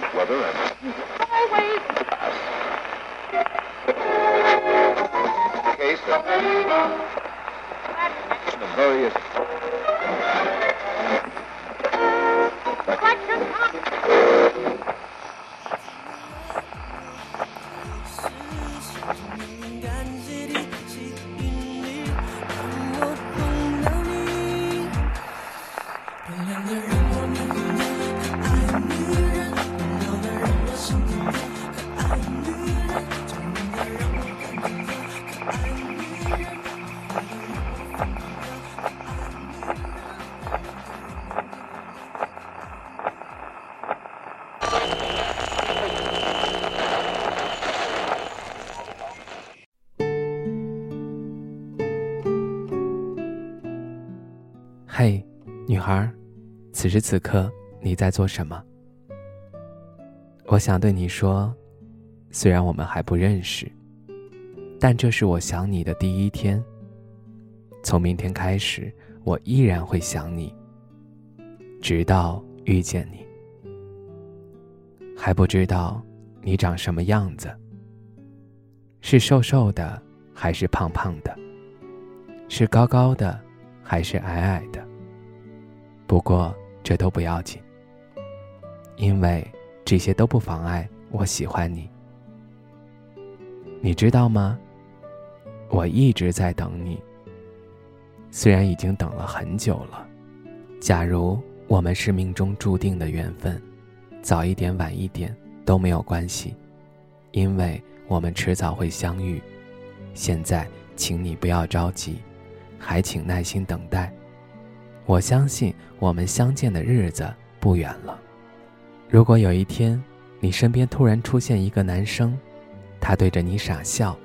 Time, weather, and Always. case of the various Question. 此时此刻你在做什么？我想对你说，虽然我们还不认识，但这是我想你的第一天。从明天开始，我依然会想你，直到遇见你。还不知道你长什么样子，是瘦瘦的还是胖胖的？是高高的还是矮矮的？不过这都不要紧，因为这些都不妨碍我喜欢你。你知道吗？我一直在等你，虽然已经等了很久了。假如我们是命中注定的缘分，早一点晚一点都没有关系，因为我们迟早会相遇。现在，请你不要着急，还请耐心等待。我相信我们相见的日子不远了。如果有一天，你身边突然出现一个男生，他对着你傻笑，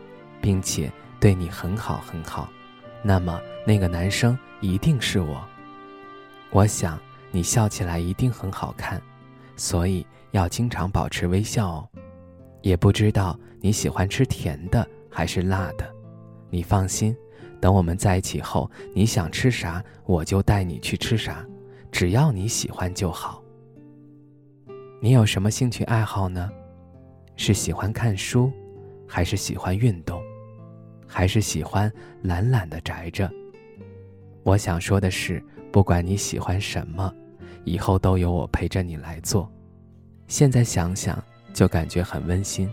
并且对你很好很好，那么那个男生一定是我。我想你笑起来一定很好看，所以要经常保持微笑哦。也不知道你喜欢吃甜的还是辣的，你放心。等我们在一起后，你想吃啥，我就带你去吃啥，只要你喜欢就好。你有什么兴趣爱好呢？是喜欢看书，还是喜欢运动，还是喜欢懒懒的宅着？我想说的是，不管你喜欢什么，以后都有我陪着你来做。现在想想就感觉很温馨，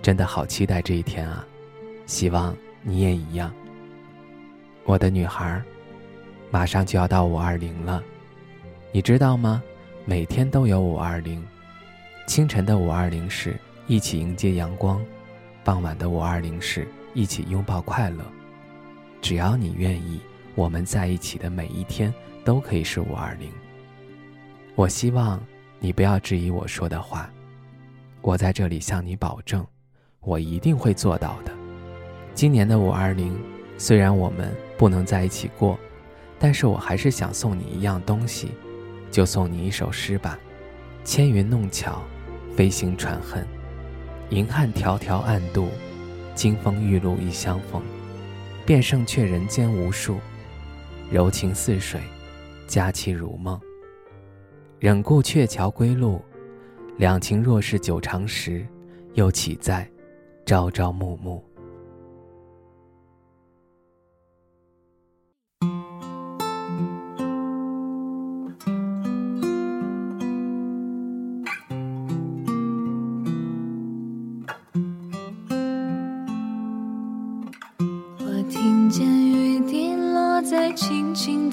真的好期待这一天啊！希望你也一样。我的女孩，马上就要到五二零了，你知道吗？每天都有五二零，清晨的五二零是一起迎接阳光，傍晚的五二零是一起拥抱快乐。只要你愿意，我们在一起的每一天都可以是五二零。我希望你不要质疑我说的话，我在这里向你保证，我一定会做到的。今年的五二零。虽然我们不能在一起过，但是我还是想送你一样东西，就送你一首诗吧。纤云弄巧，飞星传恨，银汉迢迢暗度，金风玉露一相逢，便胜却人间无数。柔情似水，佳期如梦。忍顾鹊桥归路，两情若是久长时，又岂在朝朝暮暮。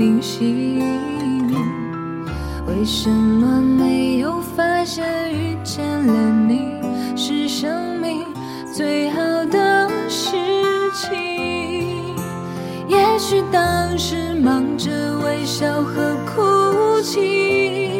明星。为什么没有发现遇见了你是生命最好的事情？也许当时忙着微笑和哭泣，